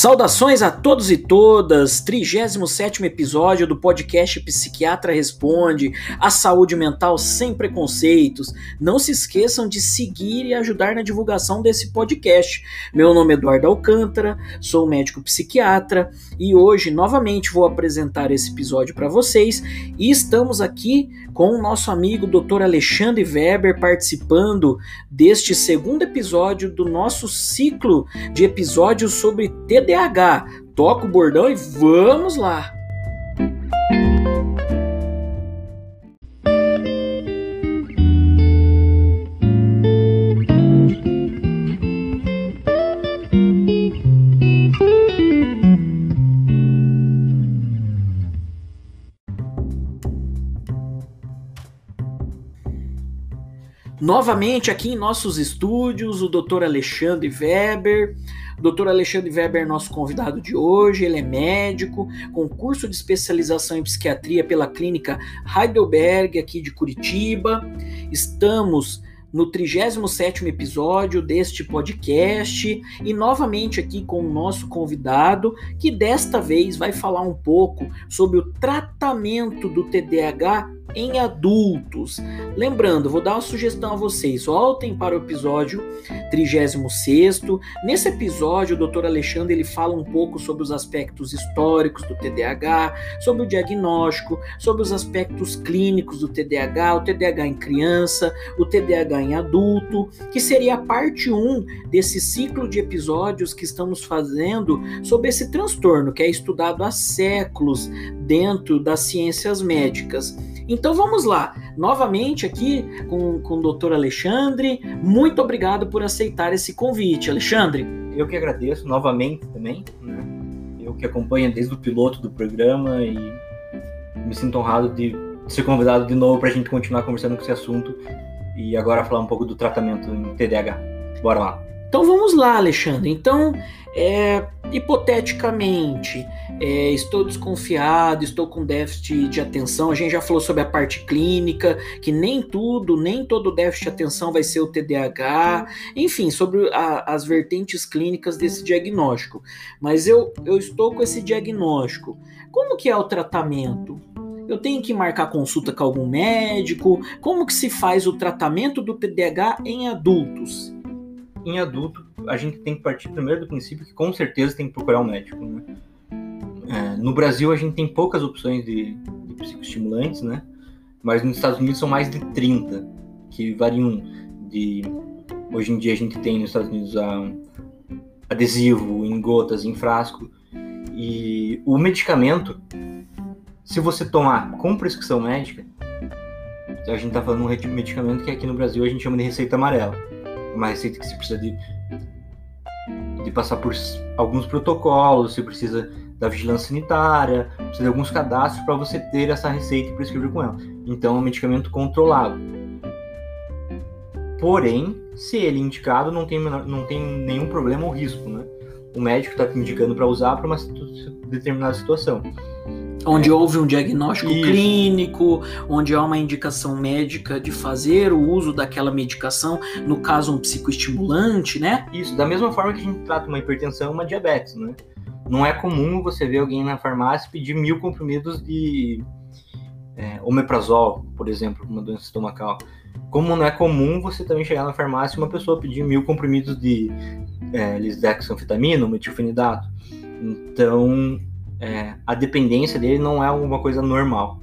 Saudações a todos e todas, 37 episódio do podcast Psiquiatra Responde, a saúde mental sem preconceitos. Não se esqueçam de seguir e ajudar na divulgação desse podcast. Meu nome é Eduardo Alcântara, sou médico psiquiatra e hoje novamente vou apresentar esse episódio para vocês e estamos aqui com o nosso amigo Dr. Alexandre Weber participando deste segundo episódio do nosso ciclo de episódios sobre TDAH. Toca o bordão e vamos lá! Novamente aqui em nossos estúdios, o Dr. Alexandre Weber. O Dr. Alexandre Weber é nosso convidado de hoje. Ele é médico, com curso de especialização em psiquiatria pela clínica Heidelberg, aqui de Curitiba. Estamos no 37 episódio deste podcast e novamente aqui com o nosso convidado, que desta vez vai falar um pouco sobre o tratamento do TDAH em adultos. Lembrando, vou dar uma sugestão a vocês: voltem para o episódio 36. Nesse episódio, o Dr. Alexandre ele fala um pouco sobre os aspectos históricos do TDAH, sobre o diagnóstico, sobre os aspectos clínicos do TDAH, o TDAH em criança, o TDAH em adulto, que seria a parte 1 desse ciclo de episódios que estamos fazendo sobre esse transtorno que é estudado há séculos dentro das ciências médicas. Então vamos lá, novamente aqui com, com o doutor Alexandre. Muito obrigado por aceitar esse convite, Alexandre. Eu que agradeço novamente também, né? Eu que acompanho desde o piloto do programa e me sinto honrado de ser convidado de novo para a gente continuar conversando com esse assunto e agora falar um pouco do tratamento em TDAH. Bora lá. Então vamos lá, Alexandre. Então, é, hipoteticamente, é, estou desconfiado, estou com déficit de atenção. A gente já falou sobre a parte clínica, que nem tudo, nem todo déficit de atenção vai ser o TDAH. Enfim, sobre a, as vertentes clínicas desse diagnóstico. Mas eu, eu estou com esse diagnóstico. Como que é o tratamento? Eu tenho que marcar consulta com algum médico? Como que se faz o tratamento do TDAH em adultos? em adulto, a gente tem que partir primeiro do princípio que com certeza tem que procurar um médico. Né? É, no Brasil, a gente tem poucas opções de, de psicoestimulantes, né? mas nos Estados Unidos são mais de 30, que variam de. Hoje em dia, a gente tem nos Estados Unidos a, adesivo em gotas, em frasco. E o medicamento, se você tomar com prescrição médica, a gente está falando de um medicamento que aqui no Brasil a gente chama de receita amarela uma receita que você precisa de, de passar por alguns protocolos, você precisa da vigilância sanitária, precisa de alguns cadastros para você ter essa receita e prescrever com ela. Então é um medicamento controlado. Porém, se ele é indicado, não tem, não tem nenhum problema ou risco, né? O médico está indicando para usar para uma determinada situação. Onde houve um diagnóstico Isso. clínico, onde há uma indicação médica de fazer o uso daquela medicação, no caso um psicoestimulante, né? Isso, da mesma forma que a gente trata uma hipertensão, uma diabetes, né? Não é comum você ver alguém na farmácia pedir mil comprimidos de é, omeprazol, por exemplo, uma doença estomacal. Como não é comum você também chegar na farmácia e uma pessoa pedir mil comprimidos de é, lisdexanfetamina metilfenidato. Então, é, a dependência dele não é uma coisa normal.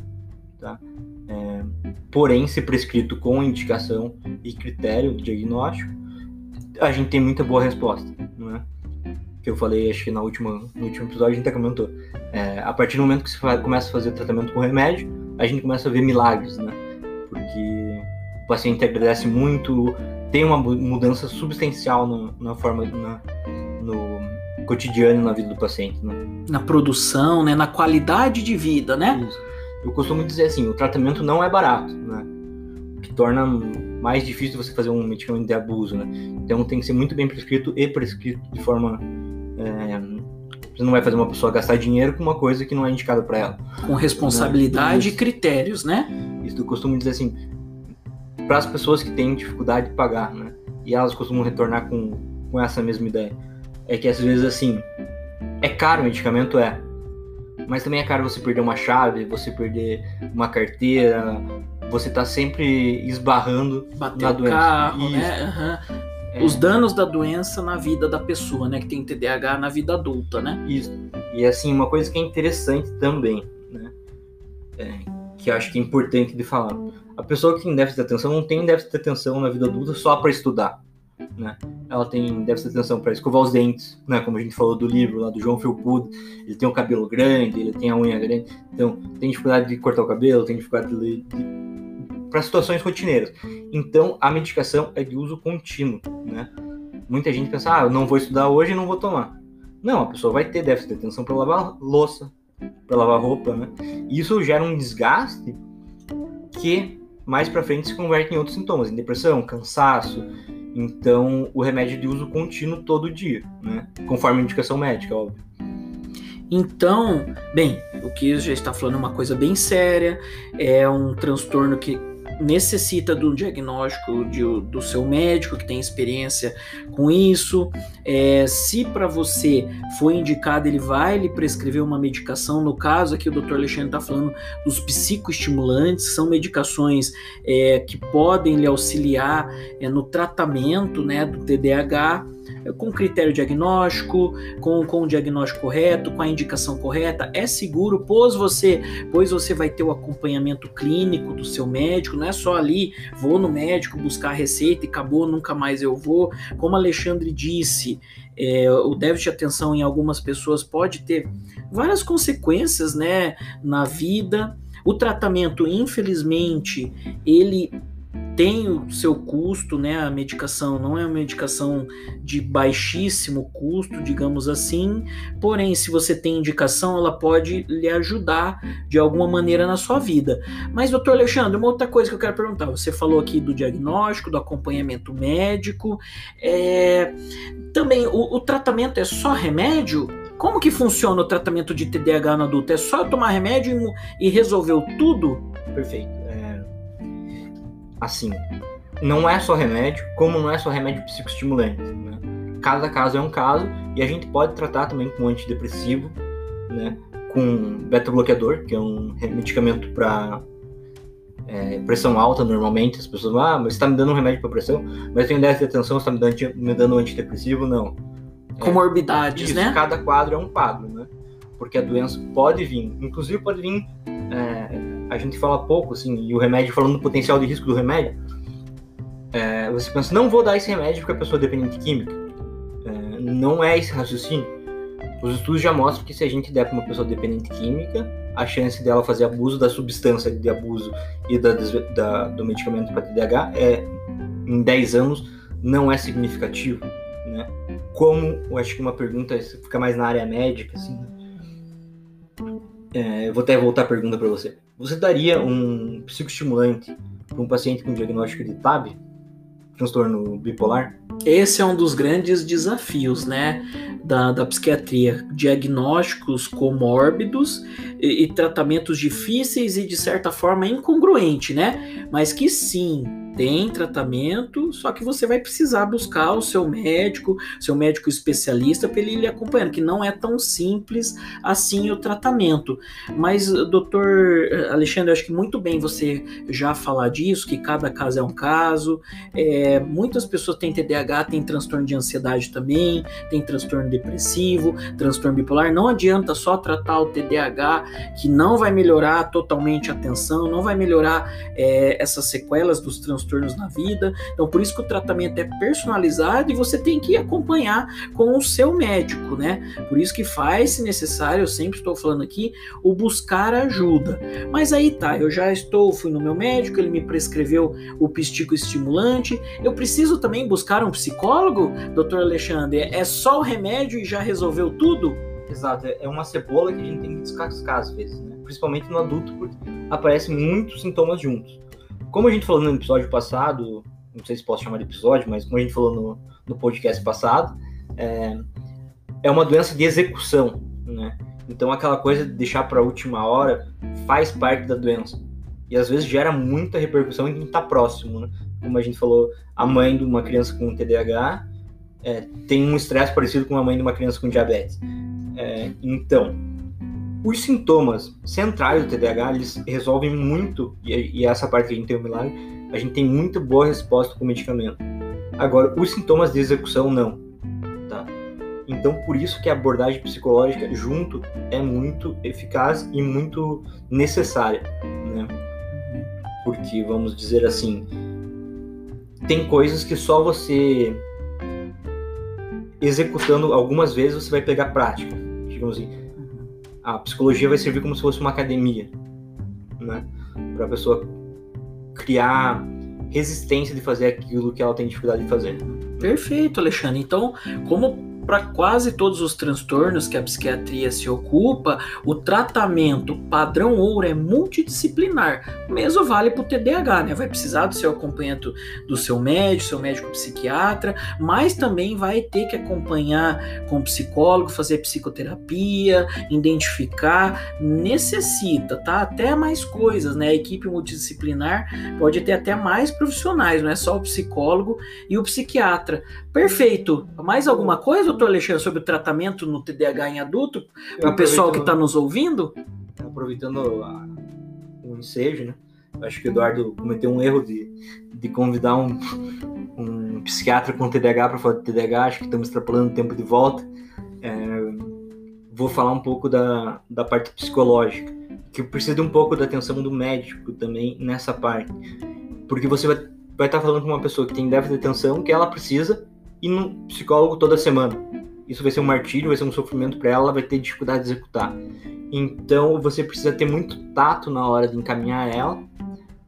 Tá? É, porém, se prescrito com indicação e critério diagnóstico, a gente tem muita boa resposta. Né? Que eu falei, acho que na última, no último episódio a gente até comentou. É, a partir do momento que você começa a fazer tratamento com remédio, a gente começa a ver milagres, né? Porque o paciente agradece muito, tem uma mudança substancial na, na forma, na, no, cotidiano na vida do paciente, né? Na produção, né? Na qualidade de vida, né? Isso. Eu costumo dizer assim, o tratamento não é barato, né? O que torna mais difícil você fazer um medicamento de abuso, né? Então tem que ser muito bem prescrito e prescrito de forma é, você não vai fazer uma pessoa gastar dinheiro com uma coisa que não é indicada para ela. Com responsabilidade né? e critérios, né? Isso eu costumo dizer assim, para as pessoas que têm dificuldade de pagar, né? E elas costumam retornar com, com essa mesma ideia é que às vezes assim É caro o medicamento? É. Mas também é caro você perder uma chave, você perder uma carteira, você tá sempre esbarrando Bater na doença. carro, né? Aham. É, Os danos da doença na vida da pessoa, né? Que tem TDAH na vida adulta, né? Isso. E assim, uma coisa que é interessante também, né? É, que acho que é importante de falar. A pessoa que tem déficit de atenção não tem déficit de atenção na vida adulta só para estudar, né? Ela tem déficit de atenção para escovar os dentes, né? Como a gente falou do livro lá do João Felpudo, ele tem o cabelo grande, ele tem a unha grande, então tem dificuldade de cortar o cabelo, tem dificuldade de, de para situações rotineiras. Então, a medicação é de uso contínuo, né? Muita gente pensa, ah, eu não vou estudar hoje e não vou tomar. Não, a pessoa vai ter déficit de atenção para lavar louça, para lavar roupa, né? E isso gera um desgaste que mais para frente se converte em outros sintomas, em depressão, cansaço. Então, o remédio de uso contínuo todo dia, né? Conforme indicação médica, óbvio. Então, bem, o que já está falando é uma coisa bem séria, é um transtorno que necessita do diagnóstico de- do seu médico que tem experiência com isso. É, se para você for indicado, ele vai lhe prescrever uma medicação. No caso aqui, o Dr. Alexandre está falando dos psicoestimulantes, são medicações é, que podem lhe auxiliar é, no tratamento né, do TDAH. Com critério diagnóstico, com, com o diagnóstico correto, com a indicação correta, é seguro, pois você, pois você vai ter o acompanhamento clínico do seu médico, não é só ali, vou no médico buscar a receita e acabou, nunca mais eu vou. Como Alexandre disse, é, o déficit de atenção em algumas pessoas pode ter várias consequências, né, na vida. O tratamento, infelizmente, ele tem o seu custo, né? A medicação não é uma medicação de baixíssimo custo, digamos assim. Porém, se você tem indicação, ela pode lhe ajudar de alguma maneira na sua vida. Mas, doutor Alexandre, uma outra coisa que eu quero perguntar: você falou aqui do diagnóstico, do acompanhamento médico. é, Também o, o tratamento é só remédio? Como que funciona o tratamento de TDAH no adulto? É só tomar remédio e e resolveu tudo? Perfeito. É, Assim, não é só remédio, como não é só remédio psicoestimulante. Né? Cada caso é um caso e a gente pode tratar também com antidepressivo, né? com beta-bloqueador, que é um medicamento para pressão alta normalmente. As pessoas falam, ah, mas está me dando um remédio para pressão, mas eu tenho déficit de atenção, está me dando, anti- me dando um antidepressivo? Não. Comorbidades, Isso, né? cada quadro é um quadro, né? Porque a doença pode vir, inclusive pode vir, é, a gente fala pouco, assim, e o remédio, falando do potencial de risco do remédio, é, você pensa, não vou dar esse remédio porque a pessoa é dependente química. É, não é esse raciocínio. Os estudos já mostram que se a gente der para uma pessoa dependente química, a chance dela fazer abuso da substância de abuso e da, da- do medicamento para TDAH é, em 10 anos não é significativo, né? Como, eu acho que uma pergunta fica mais na área médica, assim. né? É, eu vou até voltar a pergunta para você. Você daria um psicoestimulante para um paciente com diagnóstico de TAB, transtorno bipolar? Esse é um dos grandes desafios, né, da, da psiquiatria. Diagnósticos comórbidos e, e tratamentos difíceis e, de certa forma, incongruente, né? Mas que sim, tem tratamento, só que você vai precisar buscar o seu médico, seu médico especialista, para ele lhe acompanhando, que não é tão simples assim o tratamento. Mas, doutor Alexandre, eu acho que muito bem você já falar disso, que cada caso é um caso, é, muitas pessoas têm TDAH, têm transtorno de ansiedade também, tem transtorno depressivo, transtorno bipolar. Não adianta só tratar o TDAH, que não vai melhorar totalmente a atenção, não vai melhorar é, essas sequelas dos transtornos na vida. Então, por isso que o tratamento é personalizado e você tem que acompanhar com o seu médico, né? Por isso que faz-se necessário, eu sempre estou falando aqui, o buscar ajuda. Mas aí tá, eu já estou, fui no meu médico, ele me prescreveu o pistico estimulante. Eu preciso também buscar um psicólogo, doutor Alexandre? É só o remédio e já resolveu tudo? Exato, é uma cebola que a gente tem que descascar às vezes, né? Principalmente no adulto, porque aparecem muitos sintomas juntos. Como a gente falou no episódio passado, não sei se posso chamar de episódio, mas como a gente falou no, no podcast passado, é, é uma doença de execução, né? Então aquela coisa de deixar para a última hora faz parte da doença. E às vezes gera muita repercussão em quem está próximo, né? Como a gente falou, a mãe de uma criança com TDAH é, tem um estresse parecido com a mãe de uma criança com diabetes. É, então, os sintomas centrais do TDAH, eles resolvem muito, e, e essa parte que a gente tem o milagre, a gente tem muito boa resposta com o medicamento. Agora, os sintomas de execução, não. Tá? Então, por isso que a abordagem psicológica junto é muito eficaz e muito necessária, né? Porque, vamos dizer assim, tem coisas que só você executando algumas vezes você vai pegar prática. Digamos assim, a psicologia vai servir como se fosse uma academia, né? Para a pessoa criar resistência de fazer aquilo que ela tem dificuldade de fazer. Perfeito, Alexandre. Então, como para quase todos os transtornos que a psiquiatria se ocupa, o tratamento padrão ouro é multidisciplinar. O mesmo vale para o TDAH, né? Vai precisar do seu acompanhamento do seu médico, seu médico psiquiatra, mas também vai ter que acompanhar com psicólogo, fazer psicoterapia, identificar, necessita, tá? Até mais coisas, né? A equipe multidisciplinar pode ter até mais profissionais, não é só o psicólogo e o psiquiatra. Perfeito. Mais alguma coisa, doutor Alexandre, sobre o tratamento no TDAH em adulto? Para o pessoal que está nos ouvindo? Aproveitando a, o ensejo, né? Acho que o Eduardo cometeu um erro de, de convidar um, um psiquiatra com TDAH para falar de TDAH. Acho que estamos extrapolando o tempo de volta. É, vou falar um pouco da, da parte psicológica, que precisa um pouco da atenção do médico também nessa parte. Porque você vai, vai estar tá falando com uma pessoa que tem déficit de atenção, que ela precisa ir no psicólogo toda semana. Isso vai ser um martírio, vai ser um sofrimento para ela, ela vai ter dificuldade de executar. Então você precisa ter muito tato na hora de encaminhar ela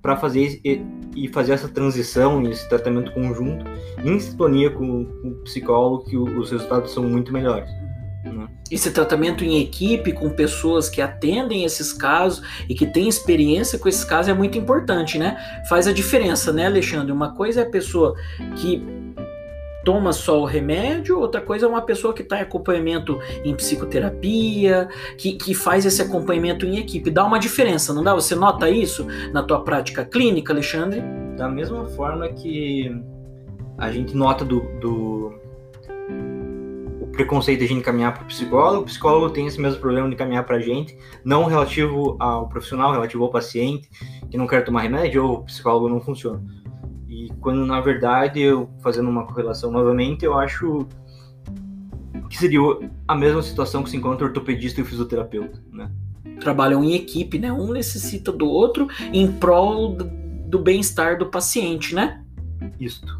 para fazer e, fazer essa transição e esse tratamento conjunto em sintonia com, com o psicólogo que os resultados são muito melhores. Né? Esse tratamento em equipe com pessoas que atendem esses casos e que têm experiência com esses casos é muito importante, né? Faz a diferença, né, Alexandre? Uma coisa é a pessoa que toma só o remédio, outra coisa é uma pessoa que está em acompanhamento em psicoterapia, que, que faz esse acompanhamento em equipe. Dá uma diferença, não dá? Você nota isso na tua prática clínica, Alexandre? Da mesma forma que a gente nota do, do o preconceito de a gente caminhar para o psicólogo, o psicólogo tem esse mesmo problema de caminhar para a gente, não relativo ao profissional, relativo ao paciente que não quer tomar remédio ou o psicólogo não funciona quando na verdade, eu fazendo uma correlação novamente, eu acho que seria a mesma situação que se encontra o ortopedista e o fisioterapeuta, né? Trabalham em equipe, né? Um necessita do outro em prol do bem-estar do paciente, né? Isto.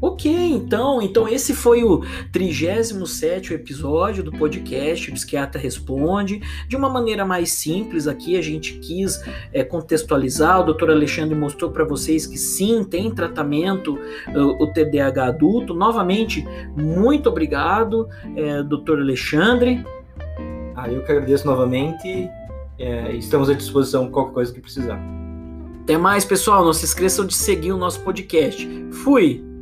Ok, então, então esse foi o 37 episódio do podcast Psiquiatra Responde. De uma maneira mais simples aqui, a gente quis é, contextualizar. O doutor Alexandre mostrou para vocês que sim, tem tratamento o, o TDAH adulto. Novamente, muito obrigado, é, doutor Alexandre. Ah, eu que agradeço novamente. É, estamos à disposição qualquer coisa que precisar. Até mais, pessoal. Não se esqueçam de seguir o nosso podcast. Fui!